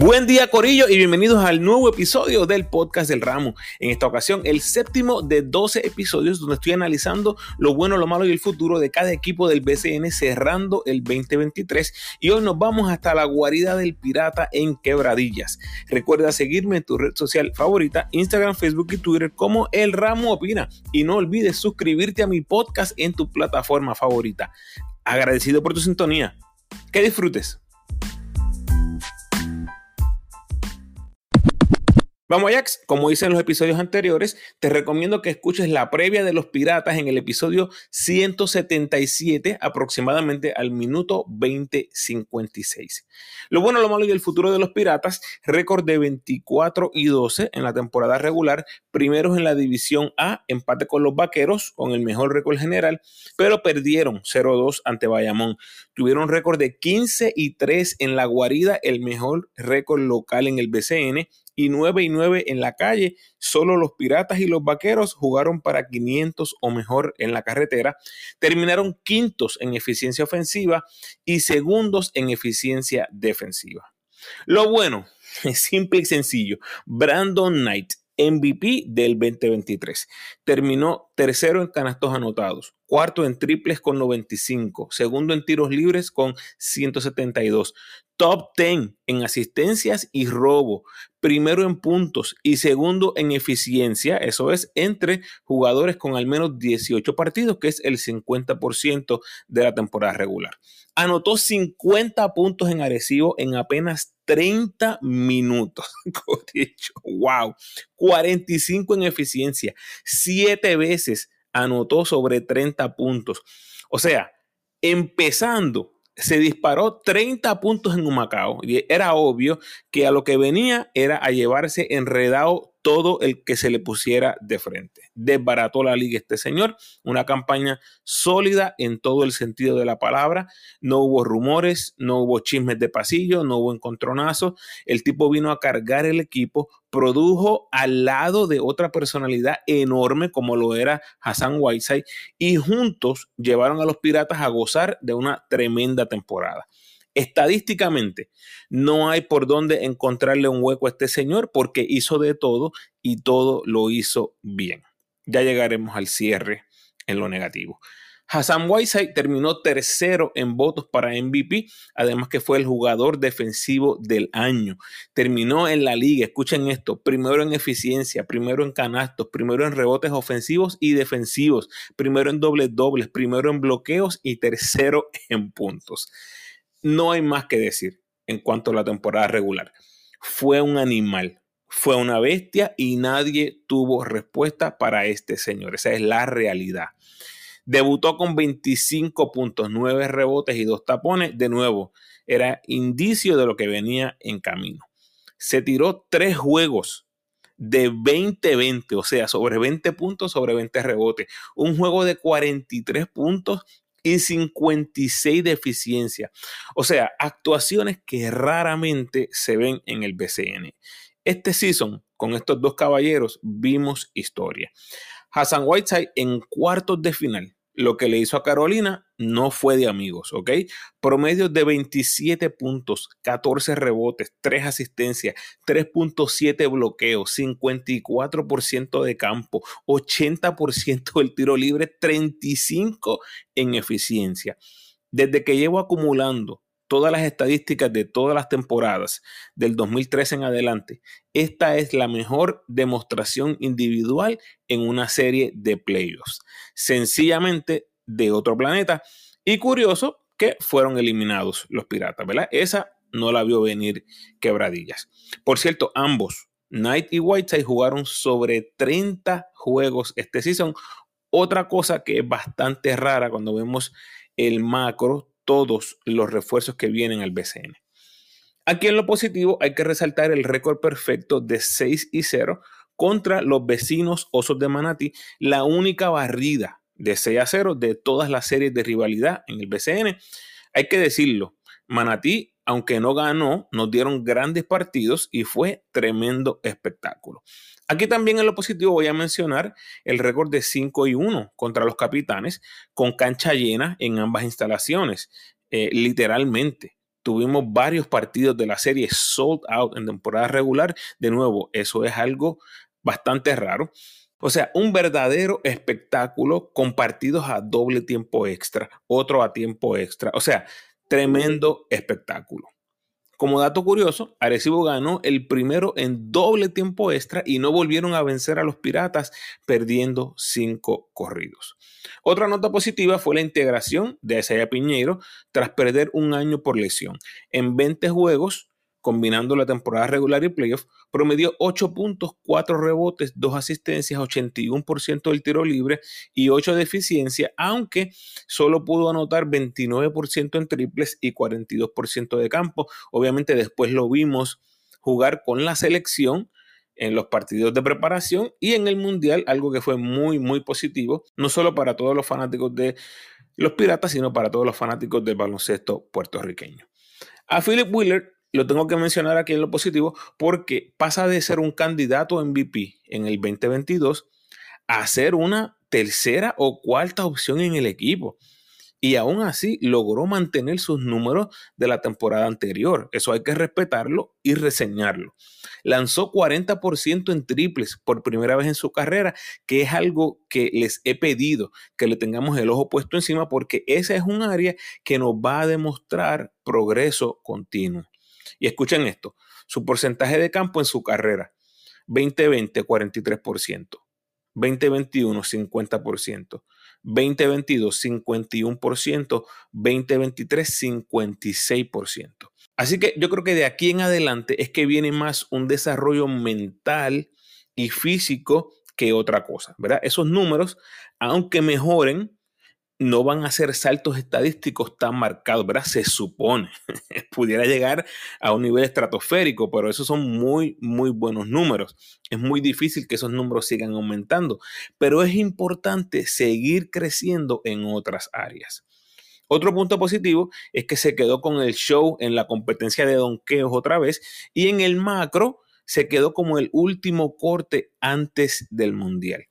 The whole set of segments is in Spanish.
Buen día Corillo y bienvenidos al nuevo episodio del podcast del ramo. En esta ocasión el séptimo de 12 episodios donde estoy analizando lo bueno, lo malo y el futuro de cada equipo del BCN cerrando el 2023 y hoy nos vamos hasta la guarida del pirata en Quebradillas. Recuerda seguirme en tu red social favorita, Instagram, Facebook y Twitter como El Ramo Opina y no olvides suscribirte a mi podcast en tu plataforma favorita. Agradecido por tu sintonía. Que disfrutes. Vamos Ajax, como hice en los episodios anteriores, te recomiendo que escuches la previa de los piratas en el episodio 177, aproximadamente al minuto 2056. Lo bueno, lo malo y el futuro de los piratas, récord de 24 y 12 en la temporada regular, primeros en la división A, empate con los vaqueros, con el mejor récord general, pero perdieron 0-2 ante Bayamón. Tuvieron récord de 15 y 3 en la guarida, el mejor récord local en el BCN y 9 y 9 en la calle. Solo los Piratas y los Vaqueros jugaron para 500 o mejor en la carretera. Terminaron quintos en eficiencia ofensiva y segundos en eficiencia defensiva. Lo bueno, es simple y sencillo. Brandon Knight, MVP del 2023. Terminó tercero en canastos anotados, cuarto en triples con 95, segundo en tiros libres con 172, top 10 en asistencias y robo, primero en puntos y segundo en eficiencia, eso es entre jugadores con al menos 18 partidos, que es el 50% de la temporada regular. Anotó 50 puntos en Arecibo en apenas 30 minutos. wow. 45 en eficiencia, 7 veces anotó sobre 30 puntos. O sea, empezando se disparó 30 puntos en Humacao y era obvio que a lo que venía era a llevarse enredado todo el que se le pusiera de frente. Desbarató la liga este señor, una campaña sólida en todo el sentido de la palabra. No hubo rumores, no hubo chismes de pasillo, no hubo encontronazos. El tipo vino a cargar el equipo, produjo al lado de otra personalidad enorme como lo era Hassan Whiteside y juntos llevaron a los Piratas a gozar de una tremenda temporada. Estadísticamente, no hay por dónde encontrarle un hueco a este señor porque hizo de todo y todo lo hizo bien. Ya llegaremos al cierre en lo negativo. Hassan Whiteside terminó tercero en votos para MVP, además que fue el jugador defensivo del año. Terminó en la liga, escuchen esto, primero en eficiencia, primero en canastos, primero en rebotes ofensivos y defensivos, primero en dobles dobles, primero en bloqueos y tercero en puntos no hay más que decir en cuanto a la temporada regular. Fue un animal, fue una bestia y nadie tuvo respuesta para este señor. Esa es la realidad. Debutó con 25 puntos, 9 rebotes y 2 tapones. De nuevo, era indicio de lo que venía en camino. Se tiró 3 juegos de 20-20, o sea, sobre 20 puntos, sobre 20 rebotes. Un juego de 43 puntos y 56 de eficiencia. O sea, actuaciones que raramente se ven en el BCN. Este season, con estos dos caballeros, vimos historia. Hassan Whiteside en cuartos de final lo que le hizo a Carolina no fue de amigos, ¿ok? Promedio de 27 puntos, 14 rebotes, 3 asistencias, 3.7 bloqueos, 54% de campo, 80% del tiro libre, 35 en eficiencia. Desde que llevo acumulando todas las estadísticas de todas las temporadas del 2013 en adelante, esta es la mejor demostración individual en una serie de playoffs. Sencillamente de otro planeta. Y curioso que fueron eliminados los piratas, ¿verdad? Esa no la vio venir quebradillas. Por cierto, ambos, Knight y Whiteside, jugaron sobre 30 juegos este season. Otra cosa que es bastante rara cuando vemos el macro todos los refuerzos que vienen al BCN. Aquí en lo positivo hay que resaltar el récord perfecto de 6 y 0 contra los vecinos Osos de Manati, la única barrida de 6 a 0 de todas las series de rivalidad en el BCN. Hay que decirlo, Manatí, aunque no ganó, nos dieron grandes partidos y fue tremendo espectáculo. Aquí también en lo positivo voy a mencionar el récord de 5 y 1 contra los capitanes con cancha llena en ambas instalaciones, eh, literalmente. tuvimos varios partidos de la serie sold out en temporada regular. De nuevo, eso es algo bastante raro. O sea, un verdadero espectáculo con partidos a doble tiempo extra, otro a tiempo extra. O sea, tremendo espectáculo. Como dato curioso, Arecibo ganó el primero en doble tiempo extra y no volvieron a vencer a los Piratas perdiendo cinco corridos. Otra nota positiva fue la integración de Isaiah Piñeiro tras perder un año por lesión. En 20 juegos, combinando la temporada regular y playoff, promedió 8 puntos, 4 rebotes, 2 asistencias, 81% del tiro libre y 8 de eficiencia, aunque solo pudo anotar 29% en triples y 42% de campo. Obviamente después lo vimos jugar con la selección en los partidos de preparación y en el Mundial, algo que fue muy, muy positivo, no solo para todos los fanáticos de los Piratas, sino para todos los fanáticos del baloncesto puertorriqueño. A Philip Wheeler lo tengo que mencionar aquí en lo positivo porque pasa de ser un candidato MVP en el 2022 a ser una tercera o cuarta opción en el equipo. Y aún así logró mantener sus números de la temporada anterior. Eso hay que respetarlo y reseñarlo. Lanzó 40% en triples por primera vez en su carrera, que es algo que les he pedido que le tengamos el ojo puesto encima porque esa es un área que nos va a demostrar progreso continuo. Y escuchen esto, su porcentaje de campo en su carrera, 2020 43%, 2021 50%, 2022 51%, 2023 56%. Así que yo creo que de aquí en adelante es que viene más un desarrollo mental y físico que otra cosa, ¿verdad? Esos números, aunque mejoren, no van a ser saltos estadísticos tan marcados, ¿verdad? Se supone. Pudiera llegar a un nivel estratosférico, pero esos son muy, muy buenos números. Es muy difícil que esos números sigan aumentando, pero es importante seguir creciendo en otras áreas. Otro punto positivo es que se quedó con el show en la competencia de donkeos otra vez y en el macro se quedó como el último corte antes del mundial.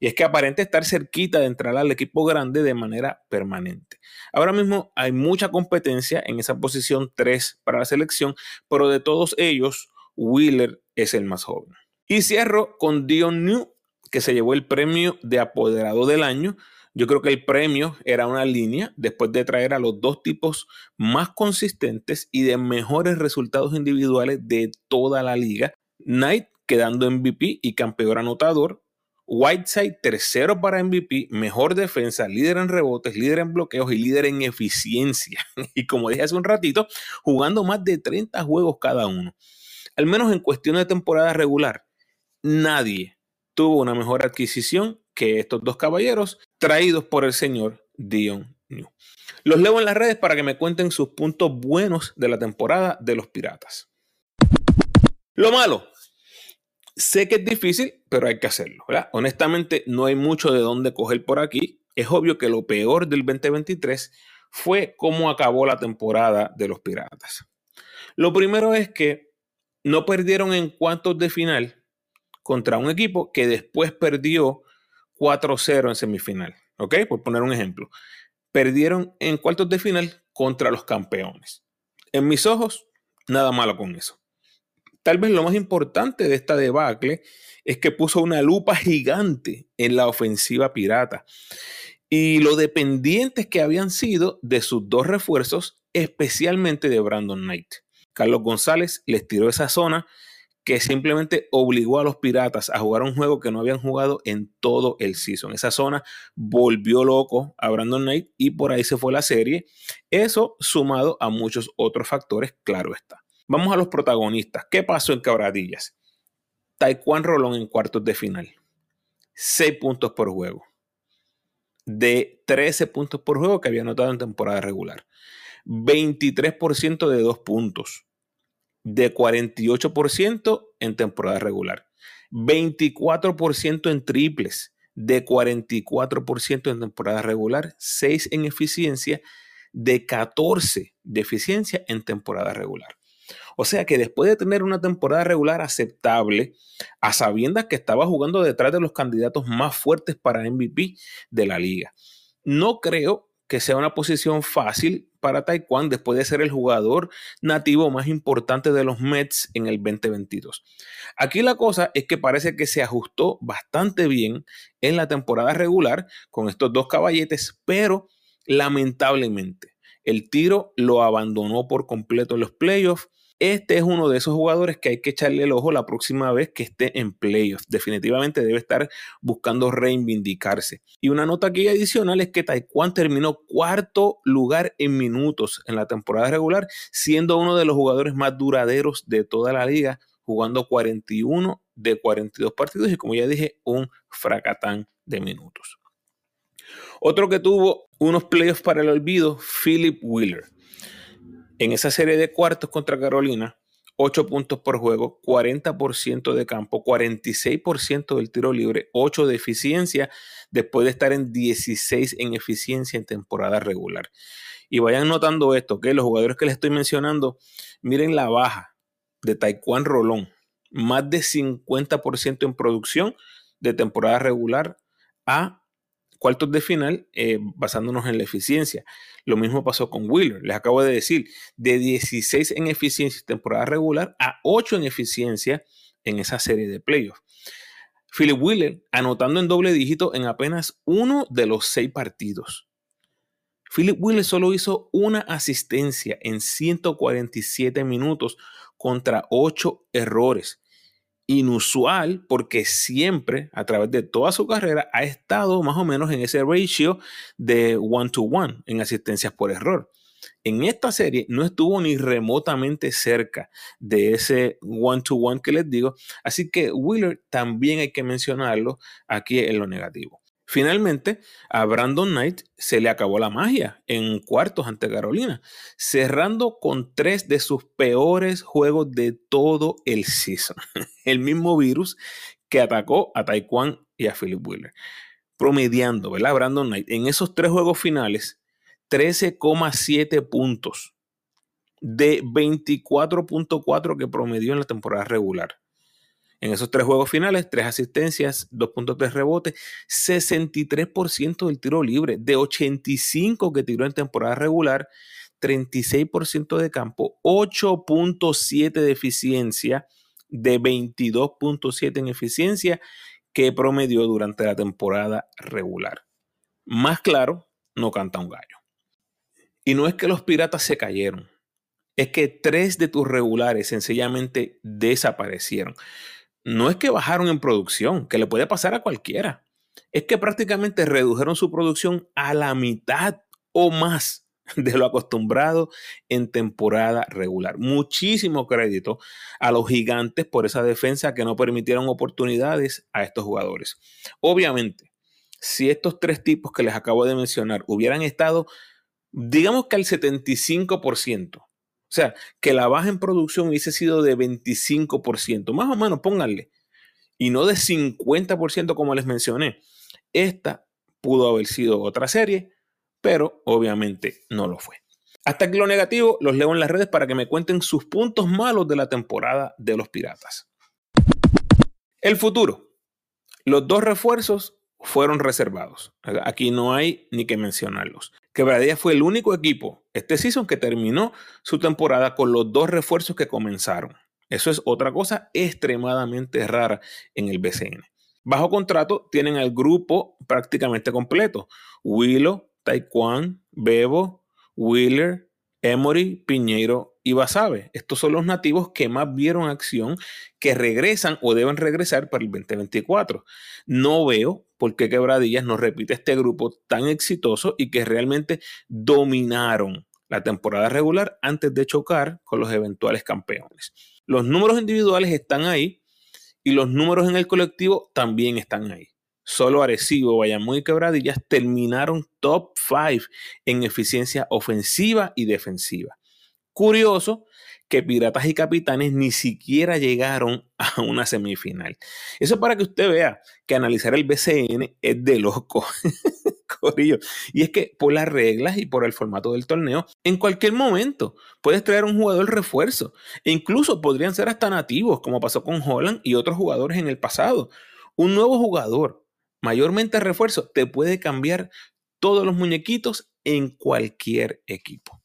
Y es que aparente estar cerquita de entrar al equipo grande de manera permanente. Ahora mismo hay mucha competencia en esa posición 3 para la selección, pero de todos ellos, Wheeler es el más joven. Y cierro con Dion New, que se llevó el premio de apoderado del año. Yo creo que el premio era una línea después de traer a los dos tipos más consistentes y de mejores resultados individuales de toda la liga. Knight quedando MVP y campeón anotador, Whiteside, tercero para MVP, mejor defensa, líder en rebotes, líder en bloqueos y líder en eficiencia. Y como dije hace un ratito, jugando más de 30 juegos cada uno. Al menos en cuestión de temporada regular, nadie tuvo una mejor adquisición que estos dos caballeros traídos por el señor Dion New. Los leo en las redes para que me cuenten sus puntos buenos de la temporada de los Piratas. Lo malo, Sé que es difícil, pero hay que hacerlo. Honestamente, no hay mucho de dónde coger por aquí. Es obvio que lo peor del 2023 fue cómo acabó la temporada de los Piratas. Lo primero es que no perdieron en cuantos de final contra un equipo que después perdió 4-0 en semifinal. ¿Ok? Por poner un ejemplo. Perdieron en cuartos de final contra los campeones. En mis ojos, nada malo con eso. Tal vez lo más importante de esta debacle es que puso una lupa gigante en la ofensiva pirata y lo dependientes que habían sido de sus dos refuerzos, especialmente de Brandon Knight. Carlos González les tiró esa zona que simplemente obligó a los piratas a jugar un juego que no habían jugado en todo el season. Esa zona volvió loco a Brandon Knight y por ahí se fue la serie. Eso sumado a muchos otros factores, claro está. Vamos a los protagonistas. ¿Qué pasó en Cabradillas? Taekwondo Rolón en cuartos de final. 6 puntos por juego. De 13 puntos por juego que había anotado en temporada regular. 23% de 2 puntos. De 48% en temporada regular. 24% en triples. De 44% en temporada regular. 6 en eficiencia. De 14 de eficiencia en temporada regular. O sea que después de tener una temporada regular aceptable, a sabiendas que estaba jugando detrás de los candidatos más fuertes para MVP de la liga, no creo que sea una posición fácil para Taekwondo después de ser el jugador nativo más importante de los Mets en el 2022. Aquí la cosa es que parece que se ajustó bastante bien en la temporada regular con estos dos caballetes, pero lamentablemente el tiro lo abandonó por completo en los playoffs este es uno de esos jugadores que hay que echarle el ojo la próxima vez que esté en playoffs. Definitivamente debe estar buscando reivindicarse. Y una nota aquí adicional es que Taekwondo terminó cuarto lugar en minutos en la temporada regular, siendo uno de los jugadores más duraderos de toda la liga, jugando 41 de 42 partidos y como ya dije, un fracatán de minutos. Otro que tuvo unos playoffs para el olvido, Philip Wheeler. En esa serie de cuartos contra Carolina, 8 puntos por juego, 40% de campo, 46% del tiro libre, 8 de eficiencia, después de estar en 16 en eficiencia en temporada regular. Y vayan notando esto, que los jugadores que les estoy mencionando, miren la baja de Taekwondo Rolón, más de 50% en producción de temporada regular a cuartos de final eh, basándonos en la eficiencia. Lo mismo pasó con Wheeler. Les acabo de decir, de 16 en eficiencia temporada regular a 8 en eficiencia en esa serie de playoffs. Philip Wheeler anotando en doble dígito en apenas uno de los seis partidos. Philip Wheeler solo hizo una asistencia en 147 minutos contra 8 errores inusual porque siempre a través de toda su carrera ha estado más o menos en ese ratio de one to one en asistencias por error. En esta serie no estuvo ni remotamente cerca de ese one to one que les digo, así que Wheeler también hay que mencionarlo aquí en lo negativo. Finalmente, a Brandon Knight se le acabó la magia en cuartos ante Carolina, cerrando con tres de sus peores juegos de todo el season. El mismo virus que atacó a Taekwondo y a Philip Wheeler. Promediando, ¿verdad? Brandon Knight en esos tres juegos finales, 13,7 puntos de 24.4 que promedió en la temporada regular. En esos tres juegos finales, tres asistencias, dos puntos de rebote, 63% del tiro libre, de 85 que tiró en temporada regular, 36% de campo, 8.7 de eficiencia, de 22.7 en eficiencia que promedió durante la temporada regular. Más claro, no canta un gallo. Y no es que los piratas se cayeron, es que tres de tus regulares sencillamente desaparecieron no es que bajaron en producción, que le puede pasar a cualquiera. Es que prácticamente redujeron su producción a la mitad o más de lo acostumbrado en temporada regular. Muchísimo crédito a los gigantes por esa defensa que no permitieron oportunidades a estos jugadores. Obviamente, si estos tres tipos que les acabo de mencionar hubieran estado, digamos que al 75%, o sea, que la baja en producción hubiese sido de 25%, más o menos, pónganle, y no de 50% como les mencioné. Esta pudo haber sido otra serie, pero obviamente no lo fue. Hasta aquí lo negativo, los leo en las redes para que me cuenten sus puntos malos de la temporada de los Piratas. El futuro. Los dos refuerzos fueron reservados. Aquí no hay ni que mencionarlos. Quebradilla fue el único equipo este season que terminó su temporada con los dos refuerzos que comenzaron. Eso es otra cosa extremadamente rara en el BCN. Bajo contrato tienen al grupo prácticamente completo. Willow, Taekwondo, Bebo, Wheeler, Emory, Piñeiro y Basabe. Estos son los nativos que más vieron acción, que regresan o deben regresar para el 2024. No veo por qué Quebradillas no repite este grupo tan exitoso y que realmente dominaron la temporada regular antes de chocar con los eventuales campeones. Los números individuales están ahí y los números en el colectivo también están ahí. Solo Arecibo, Bayamón y Quebradillas terminaron top 5 en eficiencia ofensiva y defensiva. Curioso que Piratas y Capitanes ni siquiera llegaron a una semifinal. Eso para que usted vea que analizar el BCN es de loco. Y es que por las reglas y por el formato del torneo, en cualquier momento puedes traer un jugador refuerzo. E incluso podrían ser hasta nativos, como pasó con Holland y otros jugadores en el pasado. Un nuevo jugador mayormente refuerzo, te puede cambiar todos los muñequitos en cualquier equipo.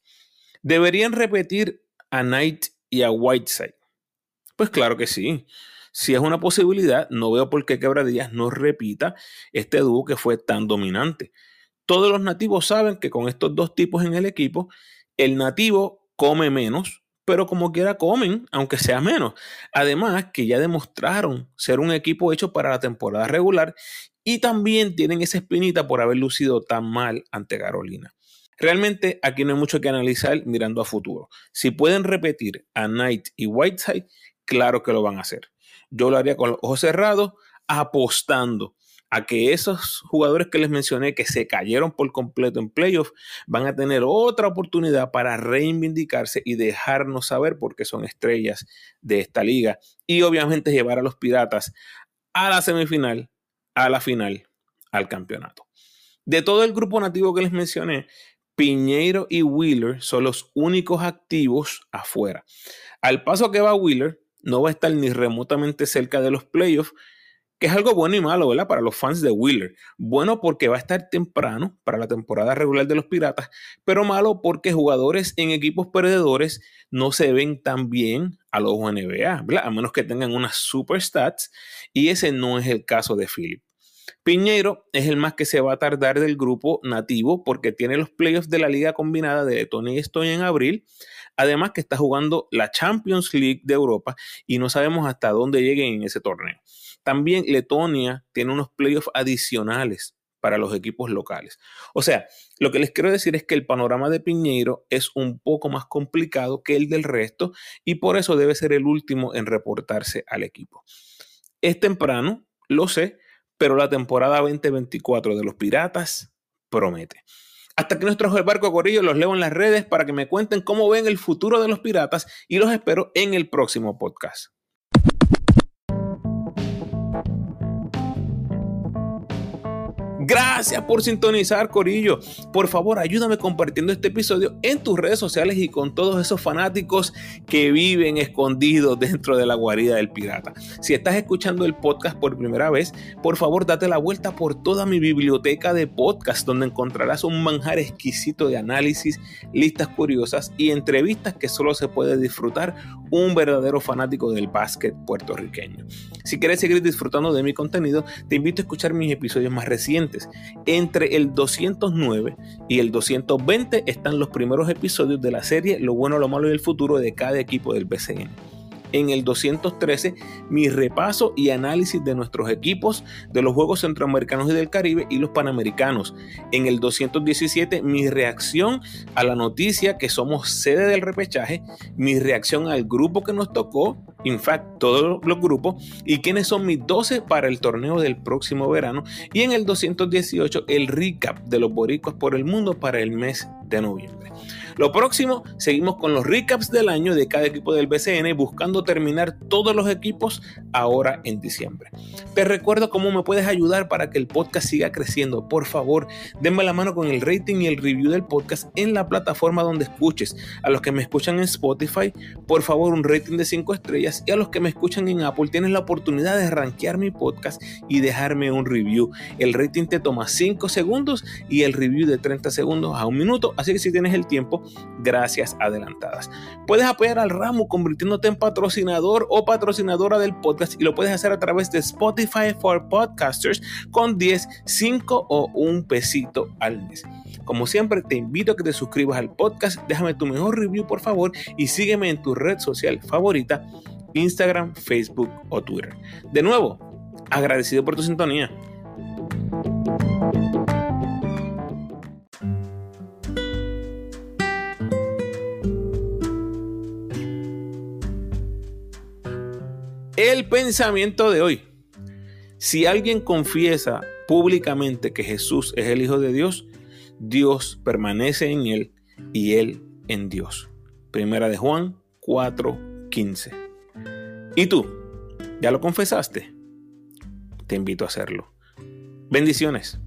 ¿Deberían repetir a Knight y a Whiteside? Pues claro que sí. Si es una posibilidad, no veo por qué Quebradillas no repita este dúo que fue tan dominante. Todos los nativos saben que con estos dos tipos en el equipo, el nativo come menos, pero como quiera comen, aunque sea menos. Además, que ya demostraron ser un equipo hecho para la temporada regular y también tienen esa espinita por haber lucido tan mal ante Carolina. Realmente aquí no hay mucho que analizar mirando a futuro. Si pueden repetir a Knight y Whiteside, claro que lo van a hacer. Yo lo haría con los ojos cerrados, apostando a que esos jugadores que les mencioné que se cayeron por completo en playoff van a tener otra oportunidad para reivindicarse y dejarnos saber por qué son estrellas de esta liga y obviamente llevar a los Piratas a la semifinal, a la final, al campeonato. De todo el grupo nativo que les mencioné, Piñeiro y Wheeler son los únicos activos afuera. Al paso que va Wheeler, no va a estar ni remotamente cerca de los playoffs que es algo bueno y malo, ¿verdad? Para los fans de Wheeler. Bueno porque va a estar temprano para la temporada regular de los Piratas, pero malo porque jugadores en equipos perdedores no se ven tan bien a los NBA, ¿verdad? A menos que tengan unas super stats, y ese no es el caso de Philip. Piñero es el más que se va a tardar del grupo nativo porque tiene los playoffs de la liga combinada de Tony y Estoy en abril. Además que está jugando la Champions League de Europa y no sabemos hasta dónde lleguen en ese torneo. También Letonia tiene unos playoffs adicionales para los equipos locales. O sea, lo que les quiero decir es que el panorama de Piñeiro es un poco más complicado que el del resto y por eso debe ser el último en reportarse al equipo. Es temprano, lo sé, pero la temporada 2024 de los Piratas promete. Hasta que nuestro el barco Corillo los leo en las redes para que me cuenten cómo ven el futuro de los piratas y los espero en el próximo podcast. Gracias por sintonizar, Corillo. Por favor, ayúdame compartiendo este episodio en tus redes sociales y con todos esos fanáticos que viven escondidos dentro de la guarida del pirata. Si estás escuchando el podcast por primera vez, por favor, date la vuelta por toda mi biblioteca de podcast, donde encontrarás un manjar exquisito de análisis, listas curiosas y entrevistas que solo se puede disfrutar un verdadero fanático del básquet puertorriqueño. Si quieres seguir disfrutando de mi contenido, te invito a escuchar mis episodios más recientes. Entre el 209 y el 220 están los primeros episodios de la serie Lo bueno, lo malo y el futuro de cada equipo del BCN en el 213 mi repaso y análisis de nuestros equipos de los Juegos Centroamericanos y del Caribe y los Panamericanos. En el 217 mi reacción a la noticia que somos sede del repechaje, mi reacción al grupo que nos tocó, in fact todos los grupos y quiénes son mis 12 para el torneo del próximo verano y en el 218 el recap de los boricuas por el mundo para el mes de noviembre. Lo próximo, seguimos con los recaps del año de cada equipo del BCN, buscando terminar todos los equipos ahora en diciembre. Te recuerdo cómo me puedes ayudar para que el podcast siga creciendo. Por favor, denme la mano con el rating y el review del podcast en la plataforma donde escuches. A los que me escuchan en Spotify, por favor, un rating de 5 estrellas. Y a los que me escuchan en Apple, tienes la oportunidad de rankear mi podcast y dejarme un review. El rating te toma 5 segundos y el review de 30 segundos a un minuto. Así que si tienes el tiempo, gracias adelantadas. Puedes apoyar al ramo convirtiéndote en patrocinador o patrocinadora del podcast y lo puedes hacer a través de Spotify for Podcasters con 10, 5 o un pesito al mes. Como siempre, te invito a que te suscribas al podcast, déjame tu mejor review por favor y sígueme en tu red social favorita, Instagram, Facebook o Twitter. De nuevo, agradecido por tu sintonía. Pensamiento de hoy. Si alguien confiesa públicamente que Jesús es el Hijo de Dios, Dios permanece en él y él en Dios. Primera de Juan 4:15. ¿Y tú? ¿Ya lo confesaste? Te invito a hacerlo. Bendiciones.